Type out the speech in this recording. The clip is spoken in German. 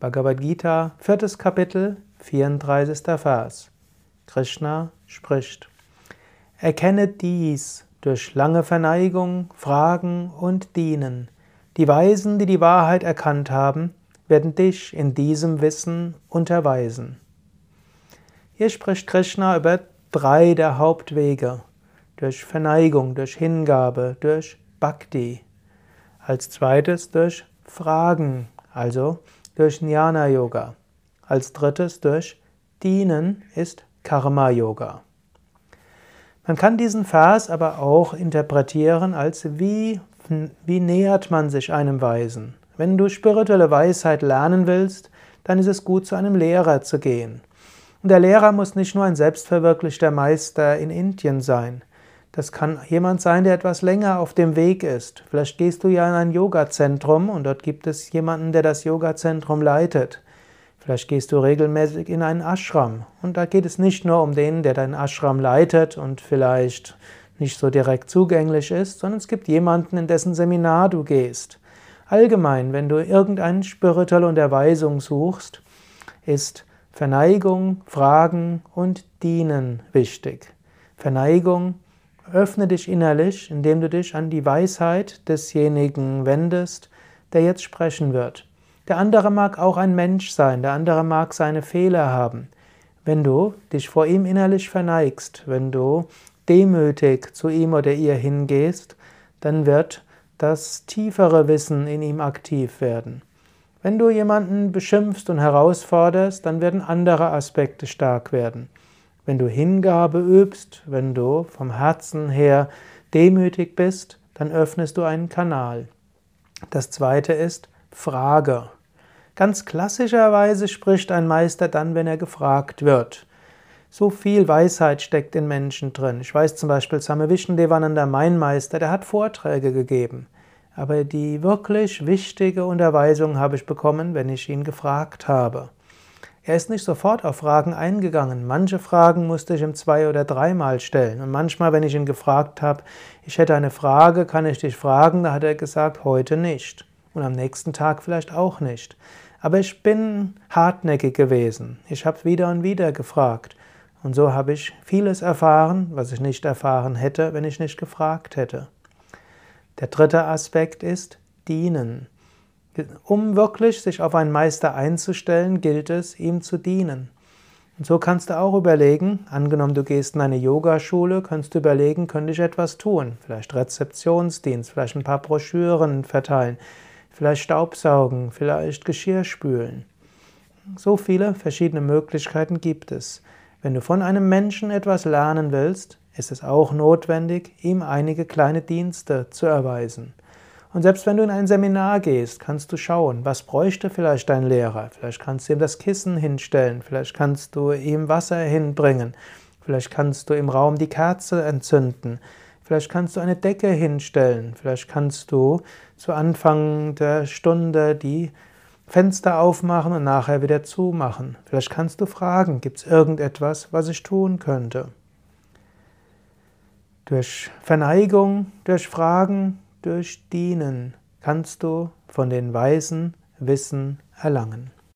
Bhagavad Gita, viertes Kapitel, 34. Vers. Krishna spricht. Erkenne dies durch lange Verneigung, Fragen und Dienen. Die Weisen, die die Wahrheit erkannt haben, werden dich in diesem Wissen unterweisen. Hier spricht Krishna über drei der Hauptwege. Durch Verneigung, durch Hingabe, durch Bhakti. Als zweites durch Fragen, also durch Jnana Yoga. Als drittes durch Dienen ist Karma Yoga. Man kann diesen Vers aber auch interpretieren als wie, wie nähert man sich einem Weisen. Wenn du spirituelle Weisheit lernen willst, dann ist es gut, zu einem Lehrer zu gehen. Und der Lehrer muss nicht nur ein selbstverwirklichter Meister in Indien sein. Das kann jemand sein, der etwas länger auf dem Weg ist. Vielleicht gehst du ja in ein Yoga-Zentrum und dort gibt es jemanden, der das Yoga-Zentrum leitet. Vielleicht gehst du regelmäßig in einen Ashram und da geht es nicht nur um den, der deinen Ashram leitet und vielleicht nicht so direkt zugänglich ist, sondern es gibt jemanden, in dessen Seminar du gehst. Allgemein, wenn du irgendeine spirituelle Unterweisung suchst, ist Verneigung, Fragen und Dienen wichtig. Verneigung Öffne dich innerlich, indem du dich an die Weisheit desjenigen wendest, der jetzt sprechen wird. Der andere mag auch ein Mensch sein, der andere mag seine Fehler haben. Wenn du dich vor ihm innerlich verneigst, wenn du demütig zu ihm oder ihr hingehst, dann wird das tiefere Wissen in ihm aktiv werden. Wenn du jemanden beschimpfst und herausforderst, dann werden andere Aspekte stark werden. Wenn du Hingabe übst, wenn du vom Herzen her demütig bist, dann öffnest du einen Kanal. Das zweite ist Frage. Ganz klassischerweise spricht ein Meister dann, wenn er gefragt wird. So viel Weisheit steckt in Menschen drin. Ich weiß zum Beispiel, Same Vishnudevananda, mein Meister, der hat Vorträge gegeben. Aber die wirklich wichtige Unterweisung habe ich bekommen, wenn ich ihn gefragt habe. Er ist nicht sofort auf Fragen eingegangen. Manche Fragen musste ich ihm zwei oder dreimal stellen. Und manchmal, wenn ich ihn gefragt habe, ich hätte eine Frage, kann ich dich fragen, da hat er gesagt, heute nicht. Und am nächsten Tag vielleicht auch nicht. Aber ich bin hartnäckig gewesen. Ich habe wieder und wieder gefragt. Und so habe ich vieles erfahren, was ich nicht erfahren hätte, wenn ich nicht gefragt hätte. Der dritte Aspekt ist dienen. Um wirklich sich auf einen Meister einzustellen, gilt es, ihm zu dienen. Und so kannst du auch überlegen, angenommen du gehst in eine Yogaschule, kannst du überlegen, könnte ich etwas tun? Vielleicht Rezeptionsdienst, vielleicht ein paar Broschüren verteilen, vielleicht Staubsaugen, vielleicht Geschirr spülen. So viele verschiedene Möglichkeiten gibt es. Wenn du von einem Menschen etwas lernen willst, ist es auch notwendig, ihm einige kleine Dienste zu erweisen. Und selbst wenn du in ein Seminar gehst, kannst du schauen, was bräuchte vielleicht dein Lehrer. Vielleicht kannst du ihm das Kissen hinstellen, vielleicht kannst du ihm Wasser hinbringen, vielleicht kannst du im Raum die Kerze entzünden, vielleicht kannst du eine Decke hinstellen, vielleicht kannst du zu Anfang der Stunde die Fenster aufmachen und nachher wieder zumachen. Vielleicht kannst du fragen, gibt es irgendetwas, was ich tun könnte? Durch Verneigung, durch Fragen, durch Dienen kannst du von den Weisen Wissen erlangen.